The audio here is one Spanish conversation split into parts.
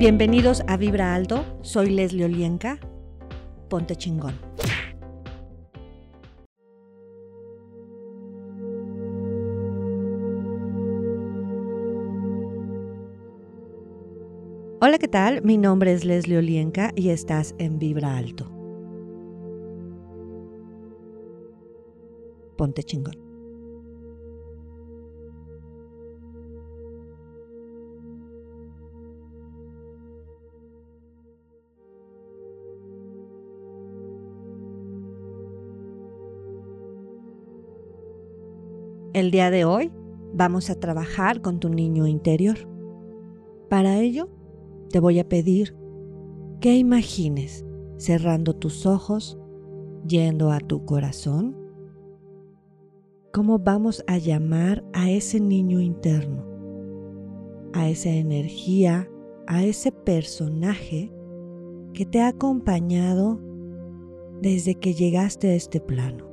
Bienvenidos a Vibra Alto, soy Leslie Olienka. Ponte chingón. Hola, ¿qué tal? Mi nombre es Leslie Olienka y estás en Vibra Alto. Ponte chingón. El día de hoy vamos a trabajar con tu niño interior. Para ello, te voy a pedir que imagines cerrando tus ojos, yendo a tu corazón, cómo vamos a llamar a ese niño interno, a esa energía, a ese personaje que te ha acompañado desde que llegaste a este plano.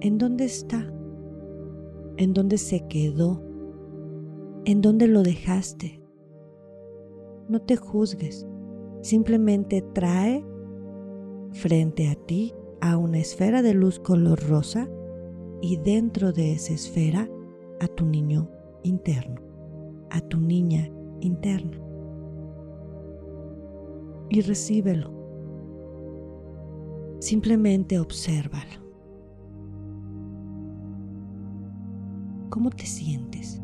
¿En dónde está? En dónde se quedó, en dónde lo dejaste. No te juzgues, simplemente trae frente a ti a una esfera de luz color rosa y dentro de esa esfera a tu niño interno, a tu niña interna. Y recíbelo. Simplemente obsérvalo. ¿Cómo te sientes?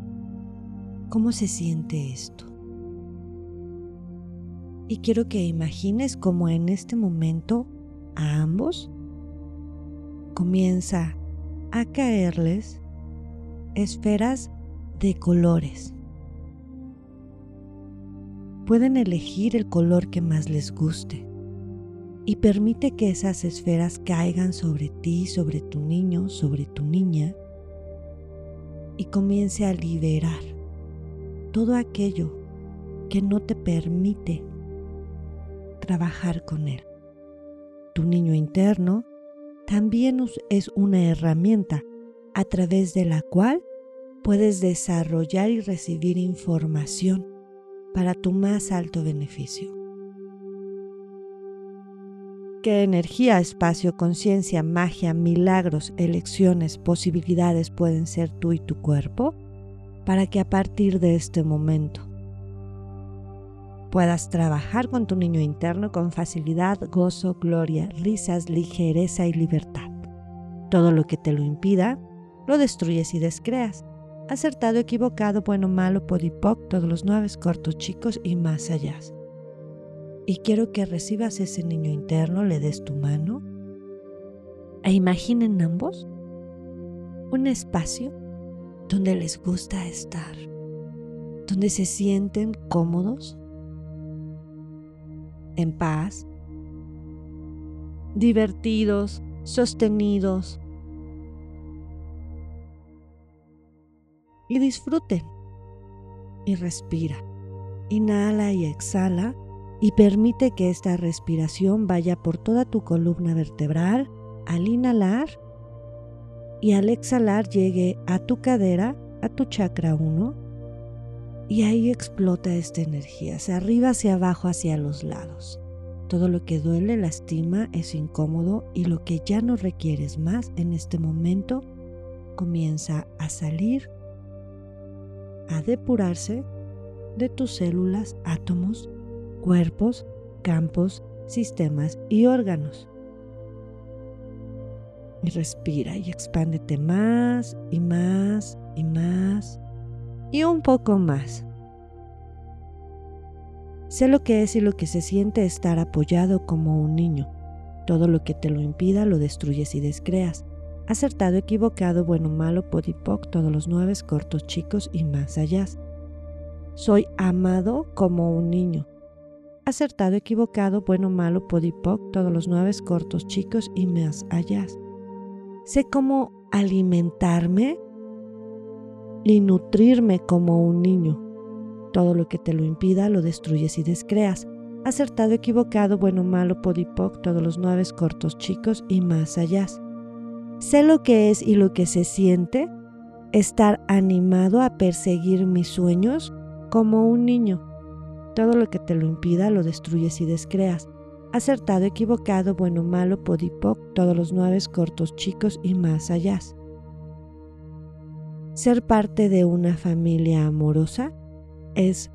¿Cómo se siente esto? Y quiero que imagines cómo en este momento a ambos comienza a caerles esferas de colores. Pueden elegir el color que más les guste y permite que esas esferas caigan sobre ti, sobre tu niño, sobre tu niña y comience a liberar todo aquello que no te permite trabajar con él. Tu niño interno también es una herramienta a través de la cual puedes desarrollar y recibir información para tu más alto beneficio qué energía, espacio, conciencia, magia, milagros, elecciones, posibilidades pueden ser tú y tu cuerpo para que a partir de este momento puedas trabajar con tu niño interno con facilidad, gozo, gloria, risas, ligereza y libertad. Todo lo que te lo impida, lo destruyes y descreas. Acertado, equivocado, bueno, malo, podipoc, todos los nueve cortos, chicos y más allá y quiero que recibas ese niño interno, le des tu mano. E imaginen ambos un espacio donde les gusta estar, donde se sienten cómodos, en paz, divertidos, sostenidos. Y disfruten. Y respira. Inhala y exhala y permite que esta respiración vaya por toda tu columna vertebral al inhalar y al exhalar llegue a tu cadera, a tu chakra 1 y ahí explota esta energía, hacia arriba, hacia abajo, hacia los lados. Todo lo que duele, lastima, es incómodo y lo que ya no requieres más en este momento comienza a salir, a depurarse de tus células, átomos cuerpos, campos, sistemas y órganos. Y respira y expándete más y más y más y un poco más. Sé lo que es y lo que se siente estar apoyado como un niño. Todo lo que te lo impida lo destruyes y descreas. Acertado, equivocado, bueno, malo, podipoc, todos los nueve cortos, chicos y más allá. Soy amado como un niño acertado, equivocado, bueno, malo, podipoc, todos los nueve cortos, chicos y más allá. Sé cómo alimentarme y nutrirme como un niño. Todo lo que te lo impida lo destruyes y descreas. Acertado, equivocado, bueno, malo, podipoc, todos los nueve cortos, chicos y más allá. Sé lo que es y lo que se siente estar animado a perseguir mis sueños como un niño Todo lo que te lo impida lo destruyes y descreas. Acertado, equivocado, bueno, malo, podipoc, todos los nueve cortos, chicos y más allá. Ser parte de una familia amorosa es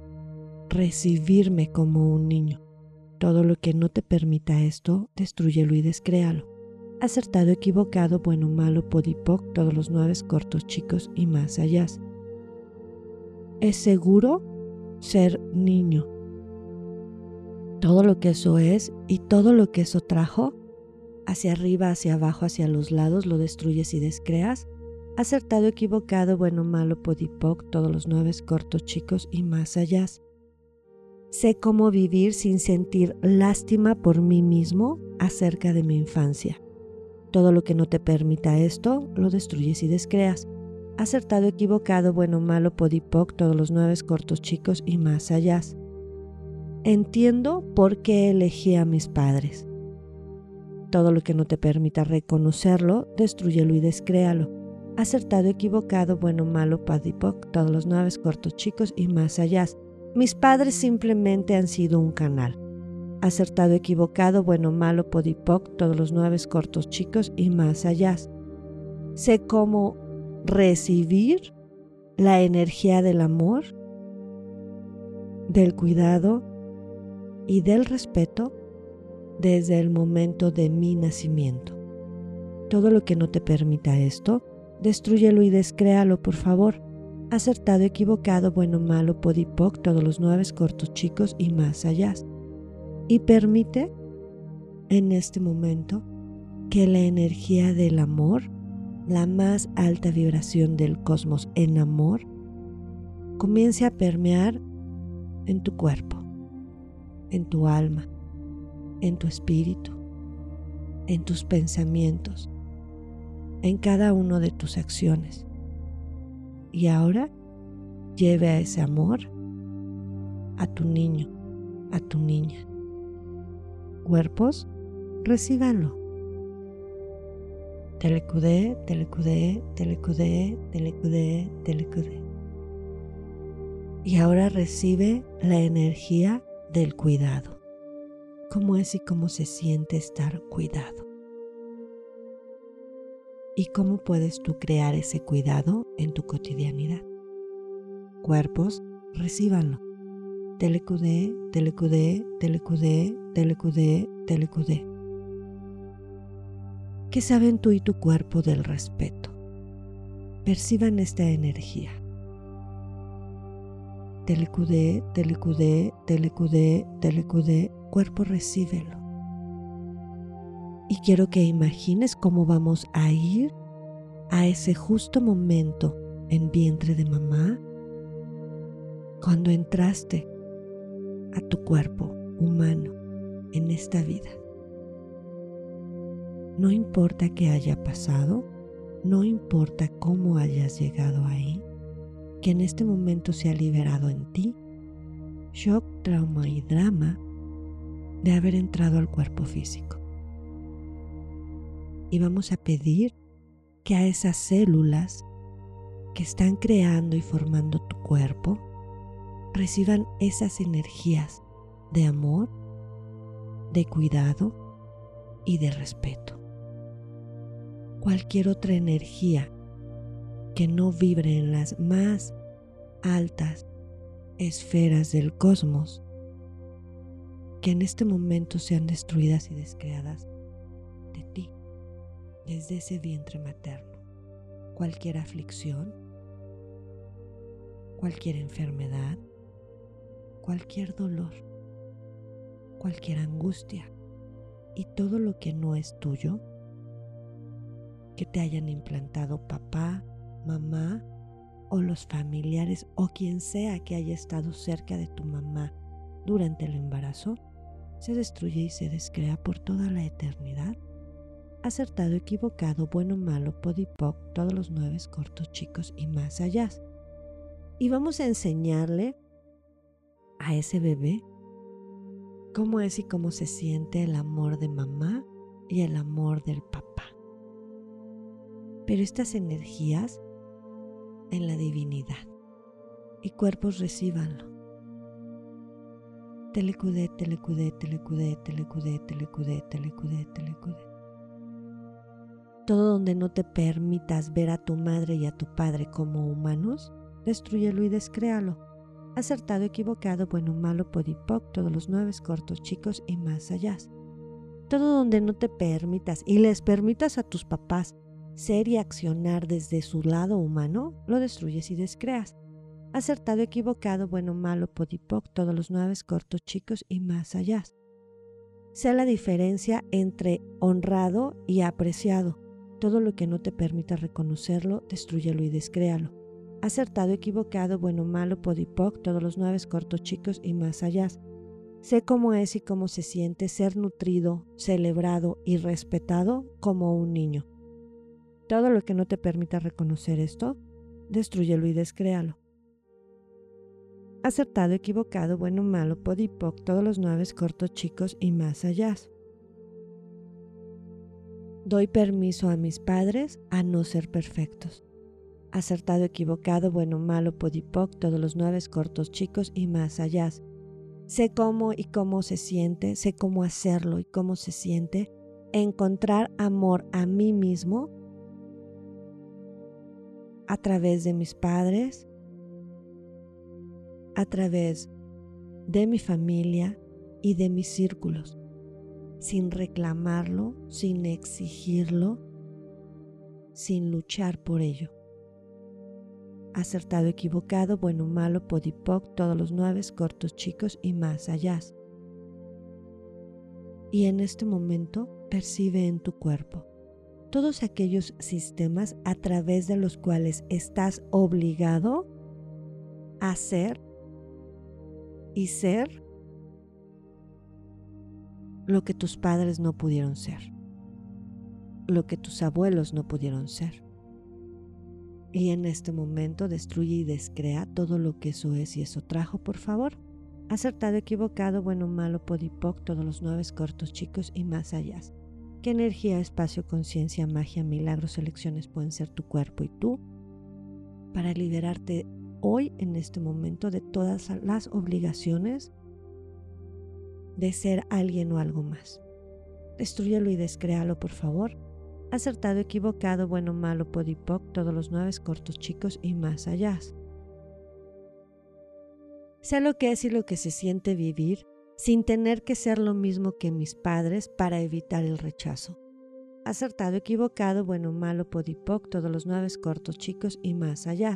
recibirme como un niño. Todo lo que no te permita esto, destruyelo y descréalo. Acertado, equivocado, bueno, malo, podipoc, todos los nueve cortos, chicos y más allá. Es seguro ser niño. Todo lo que eso es y todo lo que eso trajo, hacia arriba, hacia abajo, hacia los lados, lo destruyes y descreas. Acertado, equivocado, bueno, malo, podipoc, todos los nueve cortos, chicos y más allá. Sé cómo vivir sin sentir lástima por mí mismo acerca de mi infancia. Todo lo que no te permita esto, lo destruyes y descreas. Acertado, equivocado, bueno, malo, podipoc, todos los nueve cortos chicos y más allá. Entiendo por qué elegí a mis padres. Todo lo que no te permita reconocerlo, destruyelo y descréalo. Acertado, equivocado, bueno, malo, podipoc, todos los nueve cortos chicos y más allá. Mis padres simplemente han sido un canal. Acertado, equivocado, bueno, malo, podipoc, todos los nueve cortos chicos y más allá. Sé cómo recibir la energía del amor, del cuidado y del respeto desde el momento de mi nacimiento. Todo lo que no te permita esto, destruyelo y descréalo, por favor acertado, equivocado, bueno, malo, podipoc, todos los nueve cortos chicos y más allá. Y permite en este momento que la energía del amor, la más alta vibración del cosmos en amor, comience a permear en tu cuerpo, en tu alma, en tu espíritu, en tus pensamientos, en cada una de tus acciones y ahora lleve a ese amor a tu niño, a tu niña. Cuerpos, recíbanlo. Telecudé, telecudé, telecudé, telecudé, telecudé. Y ahora recibe la energía del cuidado. ¿Cómo es y cómo se siente estar cuidado? y cómo puedes tú crear ese cuidado en tu cotidianidad. Cuerpos, recíbanlo. Telecudé, telecudé, telecudé, telecudé, telecudé. ¿Qué saben tú y tu cuerpo del respeto? Perciban esta energía. Telecudé, telecudé, telecudé, telecudé, cuerpo recíbelo y quiero que imagines cómo vamos a ir a ese justo momento en vientre de mamá cuando entraste a tu cuerpo humano en esta vida. No importa qué haya pasado, no importa cómo hayas llegado ahí, que en este momento se ha liberado en ti shock, trauma y drama de haber entrado al cuerpo físico y vamos a pedir que a esas células que están creando y formando tu cuerpo reciban esas energías de amor, de cuidado y de respeto. Cualquier otra energía que no vibre en las más altas esferas del cosmos, que en este momento sean destruidas y descreadas de ti desde ese vientre materno. Cualquier aflicción, cualquier enfermedad, cualquier dolor, cualquier angustia y todo lo que no es tuyo, que te hayan implantado papá, mamá o los familiares o quien sea que haya estado cerca de tu mamá durante el embarazo, se destruye y se descrea por toda la eternidad acertado, equivocado, bueno, malo, podipoc, todos los nueve cortos, chicos y más allá. Y vamos a enseñarle a ese bebé cómo es y cómo se siente el amor de mamá y el amor del papá. Pero estas energías en la divinidad y cuerpos recíbanlo. Telecudé, telecudé, telecudé, telecudé, telecudé, telecudé, telecudé. Todo donde no te permitas ver a tu madre y a tu padre como humanos, destruyelo y descréalo. Acertado, equivocado, bueno, malo, podipoc, todos los nueve cortos, chicos y más allá. Todo donde no te permitas y les permitas a tus papás ser y accionar desde su lado humano, lo destruyes y descreas. Acertado, equivocado, bueno, malo, podipoc, todos los nueve cortos, chicos y más allá. Sea la diferencia entre honrado y apreciado. Todo lo que no te permita reconocerlo, destruyelo y descréalo. Acertado, equivocado, bueno, malo, podipoc, todos los nueve cortos, chicos y más allá. Sé cómo es y cómo se siente ser nutrido, celebrado y respetado como un niño. Todo lo que no te permita reconocer esto, destruyelo y descréalo. Acertado, equivocado, bueno, malo, podipoc, todos los nueve cortos, chicos y más allá. Doy permiso a mis padres a no ser perfectos. Acertado, equivocado, bueno, malo, podipoc, todos los nueve cortos, chicos y más allá. Sé cómo y cómo se siente, sé cómo hacerlo y cómo se siente encontrar amor a mí mismo a través de mis padres, a través de mi familia y de mis círculos, sin reclamarlo, sin exigirlo, sin luchar por ello. Acertado, equivocado, bueno, malo, podipoc, todos los nueve, cortos, chicos y más allá. Y en este momento percibe en tu cuerpo todos aquellos sistemas a través de los cuales estás obligado a ser y ser lo que tus padres no pudieron ser, lo que tus abuelos no pudieron ser. Y en este momento destruye y descrea todo lo que eso es y eso trajo, por favor. Acertado, equivocado, bueno, malo, podipoc, todos los nueve cortos, chicos y más allá. ¿Qué energía, espacio, conciencia, magia, milagros, elecciones pueden ser tu cuerpo y tú para liberarte hoy en este momento de todas las obligaciones de ser alguien o algo más. Destruyelo y descréalo, por favor. Acertado, equivocado, bueno, malo, podipoc, todos los nueve cortos, chicos y más allá. Sé lo que es y lo que se siente vivir sin tener que ser lo mismo que mis padres para evitar el rechazo. Acertado, equivocado, bueno, malo, podipoc, todos los nueve cortos, chicos y más allá.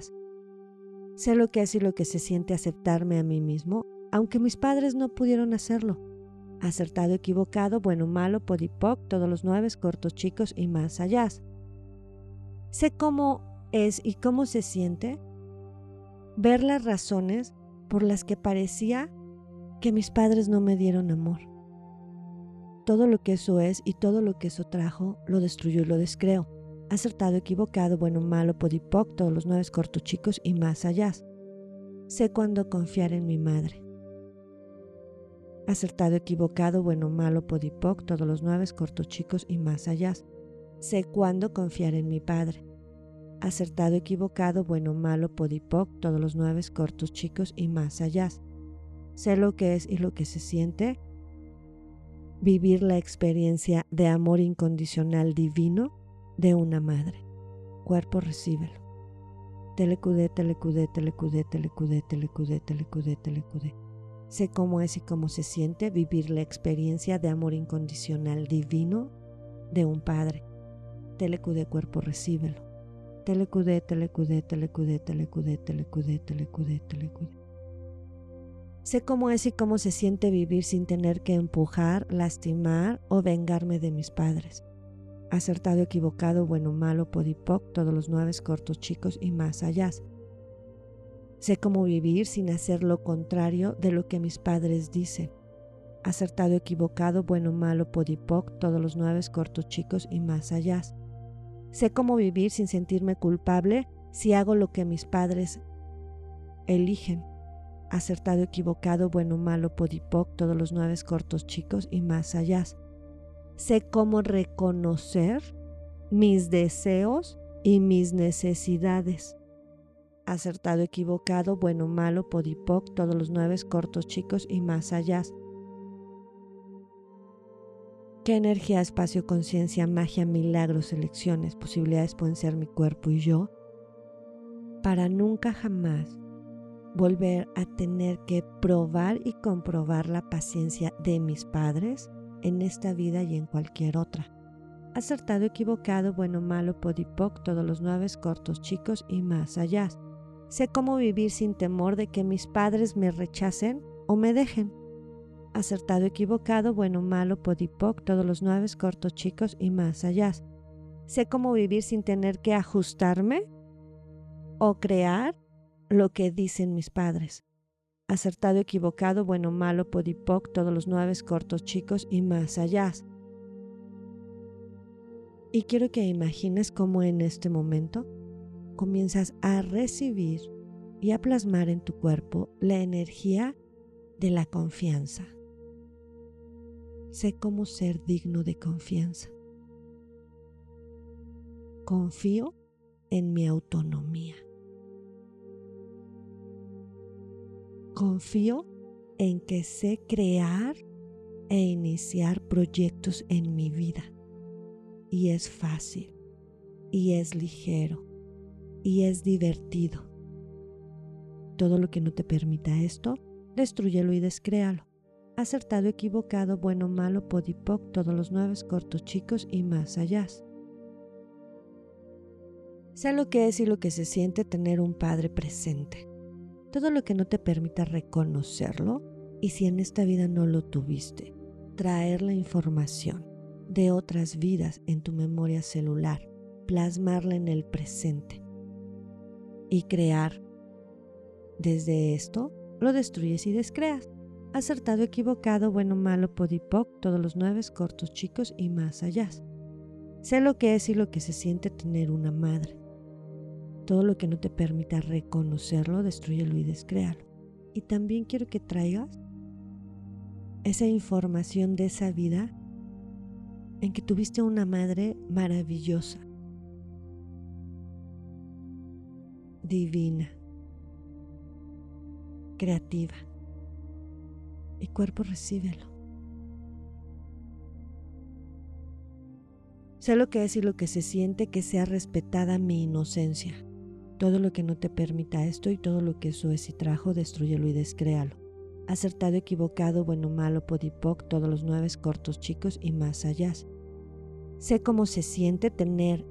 Sé lo que es y lo que se siente aceptarme a mí mismo, aunque mis padres no pudieron hacerlo. Acertado, equivocado, bueno, malo, podipoc, todos los nueve cortos, chicos y más allá. Sé cómo es y cómo se siente ver las razones por las que parecía que mis padres no me dieron amor. Todo lo que eso es y todo lo que eso trajo, lo destruyó y lo descreo acertado, equivocado, bueno, malo, podipoc, todos los nueve cortos chicos y más allá. Sé cuándo confiar en mi madre. Acertado, equivocado, bueno, malo, podipoc, todos los nueve cortos chicos y más allá. Sé cuándo confiar en mi padre. Acertado, equivocado, bueno, malo, podipoc, todos los nueve cortos chicos y más allá. Sé lo que es y lo que se siente. Vivir la experiencia de amor incondicional divino de una madre. Cuerpo, recíbelo. Telecudé, telecudé, telecudé, telecudé, telecudé, telecudé, telecudé. Sé cómo es y cómo se siente vivir la experiencia de amor incondicional divino de un padre. Telecudé, cuerpo, recíbelo. Telecudé, telecudé, telecudé, telecudé, telecudé, telecudé, telecudé. Sé cómo es y cómo se siente vivir sin tener que empujar, lastimar o vengarme de mis padres acertado, equivocado, bueno, malo, podipoc, todos los nueve cortos, chicos y más allá. Sé cómo vivir sin hacer lo contrario de lo que mis padres dicen. Acertado, equivocado, bueno, malo, podipoc, todos los nueve cortos, chicos y más allá. Sé cómo vivir sin sentirme culpable si hago lo que mis padres eligen. Acertado, equivocado, bueno, malo, podipoc, todos los nueve cortos, chicos y más allá sé cómo reconocer mis deseos y mis necesidades. acertado, equivocado, bueno, malo, podipoc, todos los nueve cortos, chicos y más allá. ¿Qué energía, espacio, conciencia, magia, milagros, elecciones, posibilidades pueden ser mi cuerpo y yo? Para nunca jamás volver a tener que probar y comprobar la paciencia de mis padres en esta vida y en cualquier otra. Acertado, equivocado, bueno, malo, podipoc, todos los nueve cortos, chicos y más allá. Sé cómo vivir sin temor de que mis padres me rechacen o me dejen. Acertado, equivocado, bueno, malo, podipoc, todos los nueve cortos, chicos y más allá. Sé cómo vivir sin tener que ajustarme o crear lo que dicen mis padres. Acertado, equivocado, bueno, malo, podipoc, todos los nueve cortos, chicos y más allá. Y quiero que imagines cómo en este momento comienzas a recibir y a plasmar en tu cuerpo la energía de la confianza. Sé cómo ser digno de confianza. Confío en mi autonomía. Confío en que sé crear e iniciar proyectos en mi vida. Y es fácil, y es ligero, y es divertido. Todo lo que no te permita esto, destruyelo y descréalo. Acertado, equivocado, bueno, malo, podipoc, todos los nueve cortos, chicos y más allá. Sé lo que es y lo que se siente tener un padre presente todo lo que no te permita reconocerlo y si en esta vida no lo tuviste, traer la información de otras vidas en tu memoria celular, plasmarla en el presente y crear. Desde esto lo destruyes y descreas. Acertado, equivocado, bueno, malo, podipoc, todos los nueve cortos, chicos y más allá. Sé lo que es y lo que se siente tener una madre todo lo que no te permita reconocerlo, destruyelo y descréalo. Y también quiero que traigas esa información de esa vida en que tuviste una madre maravillosa, divina, creativa. Y cuerpo recíbelo. Sé lo que es y lo que se siente que sea respetada mi inocencia todo lo que no te permita esto y todo lo que eso es y trajo, destruyelo y descréalo. Acertado, equivocado, bueno, malo, podipoc, todos los nueve cortos, chicos y más allá. Sé cómo se siente tener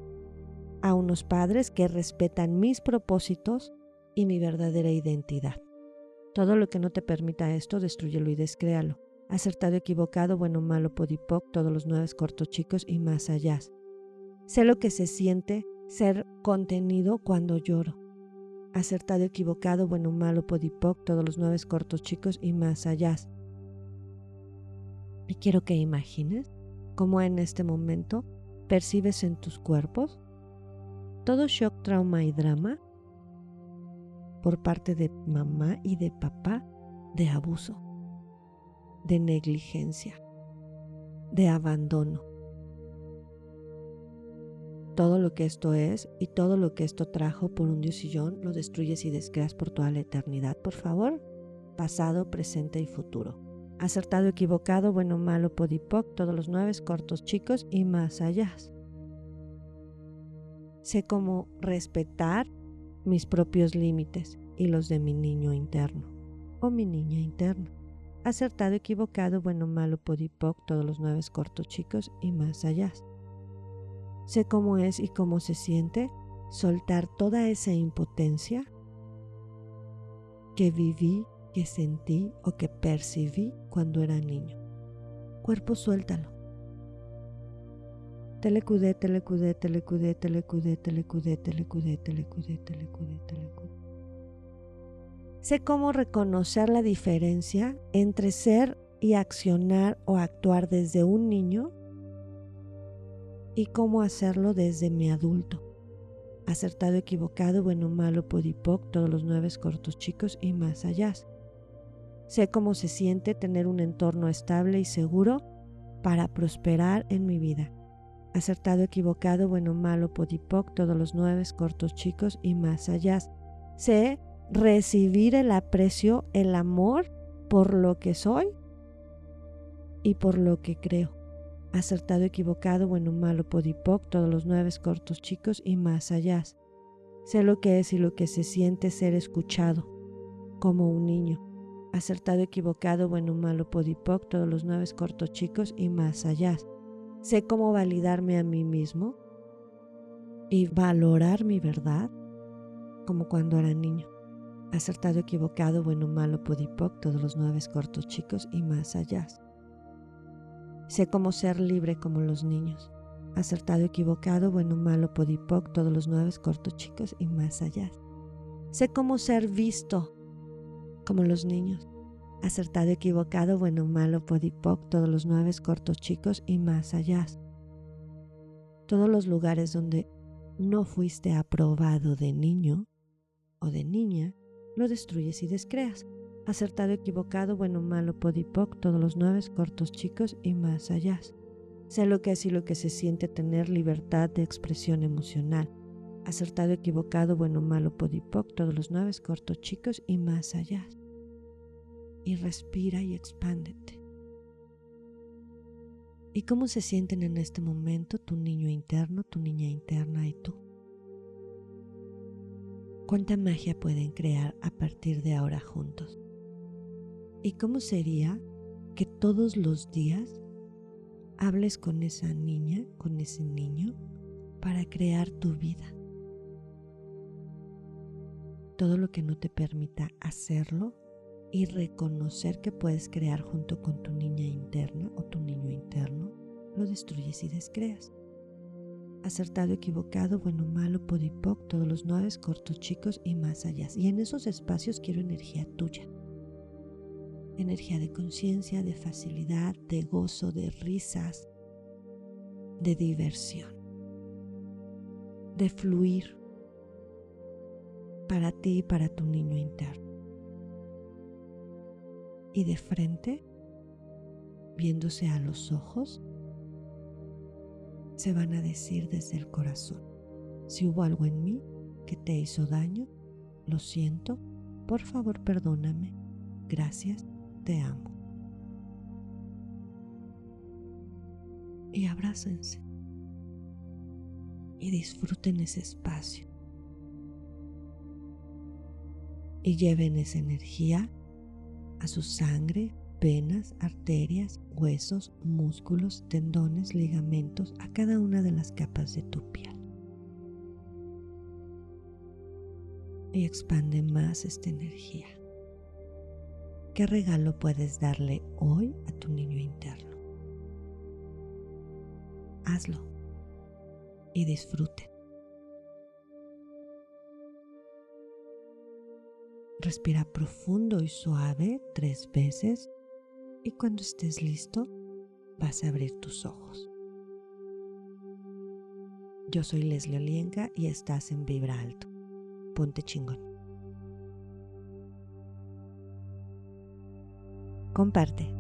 a unos padres que respetan mis propósitos y mi verdadera identidad. Todo lo que no te permita esto, destruyelo y descréalo. Acertado, equivocado, bueno, malo, podipoc, todos los nueve cortos, chicos y más allá. Sé lo que se siente ser contenido cuando lloro. Acertado, equivocado, bueno, malo, podipoc, todos los nueve cortos chicos y más allá. Y quiero que imagines cómo en este momento percibes en tus cuerpos todo shock, trauma y drama por parte de mamá y de papá de abuso, de negligencia, de abandono todo lo que esto es y todo lo que esto trajo por un diosillón lo destruyes y descreas por toda la eternidad, por favor. Pasado, presente y futuro. Acertado, equivocado, bueno, malo, podipoc, todos los nueve cortos, chicos y más allá. Sé cómo respetar mis propios límites y los de mi niño interno o mi niña interna. Acertado, equivocado, bueno, malo, podipoc, todos los nueve cortos, chicos y más allá. Sé cómo es y cómo se siente soltar toda esa impotencia que viví, que sentí o que percibí cuando era niño. Cuerpo, suéltalo. Telecudé, telecudé, telecudé, telecudé, telecudé, telecudé, telecudé, telecudé, telecudé. Sé cómo reconocer la diferencia entre ser y accionar o actuar desde un niño y cómo hacerlo desde mi adulto. Acertado, equivocado, bueno, malo, podipoc, todos los nueve cortos chicos y más allá. Sé cómo se siente tener un entorno estable y seguro para prosperar en mi vida. Acertado, equivocado, bueno, malo, podipoc, todos los nueve cortos chicos y más allá. Sé recibir el aprecio, el amor por lo que soy y por lo que creo. Acertado, equivocado, bueno, malo, podipoc, todos los nueve cortos chicos y más allá. Sé lo que es y lo que se siente ser escuchado, como un niño. Acertado, equivocado, bueno, malo, podipoc, todos los nueve cortos chicos y más allá. Sé cómo validarme a mí mismo y valorar mi verdad como cuando era niño. Acertado, equivocado, bueno, malo, podipoc, todos los nueve cortos chicos y más allá. Sé cómo ser libre como los niños. Acertado, equivocado, bueno, malo, podipoc, todos los nueve cortos chicos y más allá. Sé cómo ser visto como los niños. Acertado, equivocado, bueno, malo, podipoc, todos los nueve cortos chicos y más allá. Todos los lugares donde no fuiste aprobado de niño o de niña, lo destruyes y descreas. Acertado, equivocado, bueno, malo, podipoc, todos los nueve cortos chicos y más allá. Sé lo que es y lo que se siente tener libertad de expresión emocional. Acertado, equivocado, bueno, malo, podipoc, todos los nueve cortos chicos y más allá. Y respira y expándete. ¿Y cómo se sienten en este momento tu niño interno, tu niña interna y tú? ¿Cuánta magia pueden crear a partir de ahora juntos? ¿Y cómo sería que todos los días hables con esa niña, con ese niño, para crear tu vida? Todo lo que no te permita hacerlo y reconocer que puedes crear junto con tu niña interna o tu niño interno, lo destruyes y descreas. Acertado, equivocado, bueno, malo, podipoc, todos los nueve cortos, chicos y más allá. Y en esos espacios quiero energía tuya energía de conciencia, de facilidad, de gozo, de risas, de diversión, de fluir para ti y para tu niño interno. Y de frente, viéndose a los ojos, se van a decir desde el corazón, si hubo algo en mí que te hizo daño, lo siento, por favor perdóname, gracias te amo. Y abrácense y disfruten ese espacio. Y lleven esa energía a su sangre, venas, arterias, huesos, músculos, tendones, ligamentos, a cada una de las capas de tu piel. Y expande más esta energía. ¿Qué regalo puedes darle hoy a tu niño interno? Hazlo y disfrute. Respira profundo y suave tres veces y cuando estés listo vas a abrir tus ojos. Yo soy Leslie Olienka y estás en Vibra Alto. Ponte chingón. Comparte.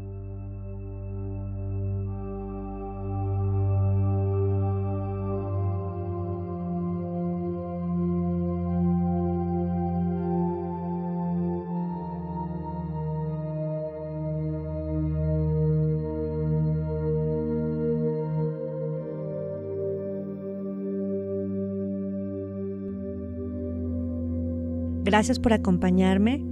Gracias por acompañarme.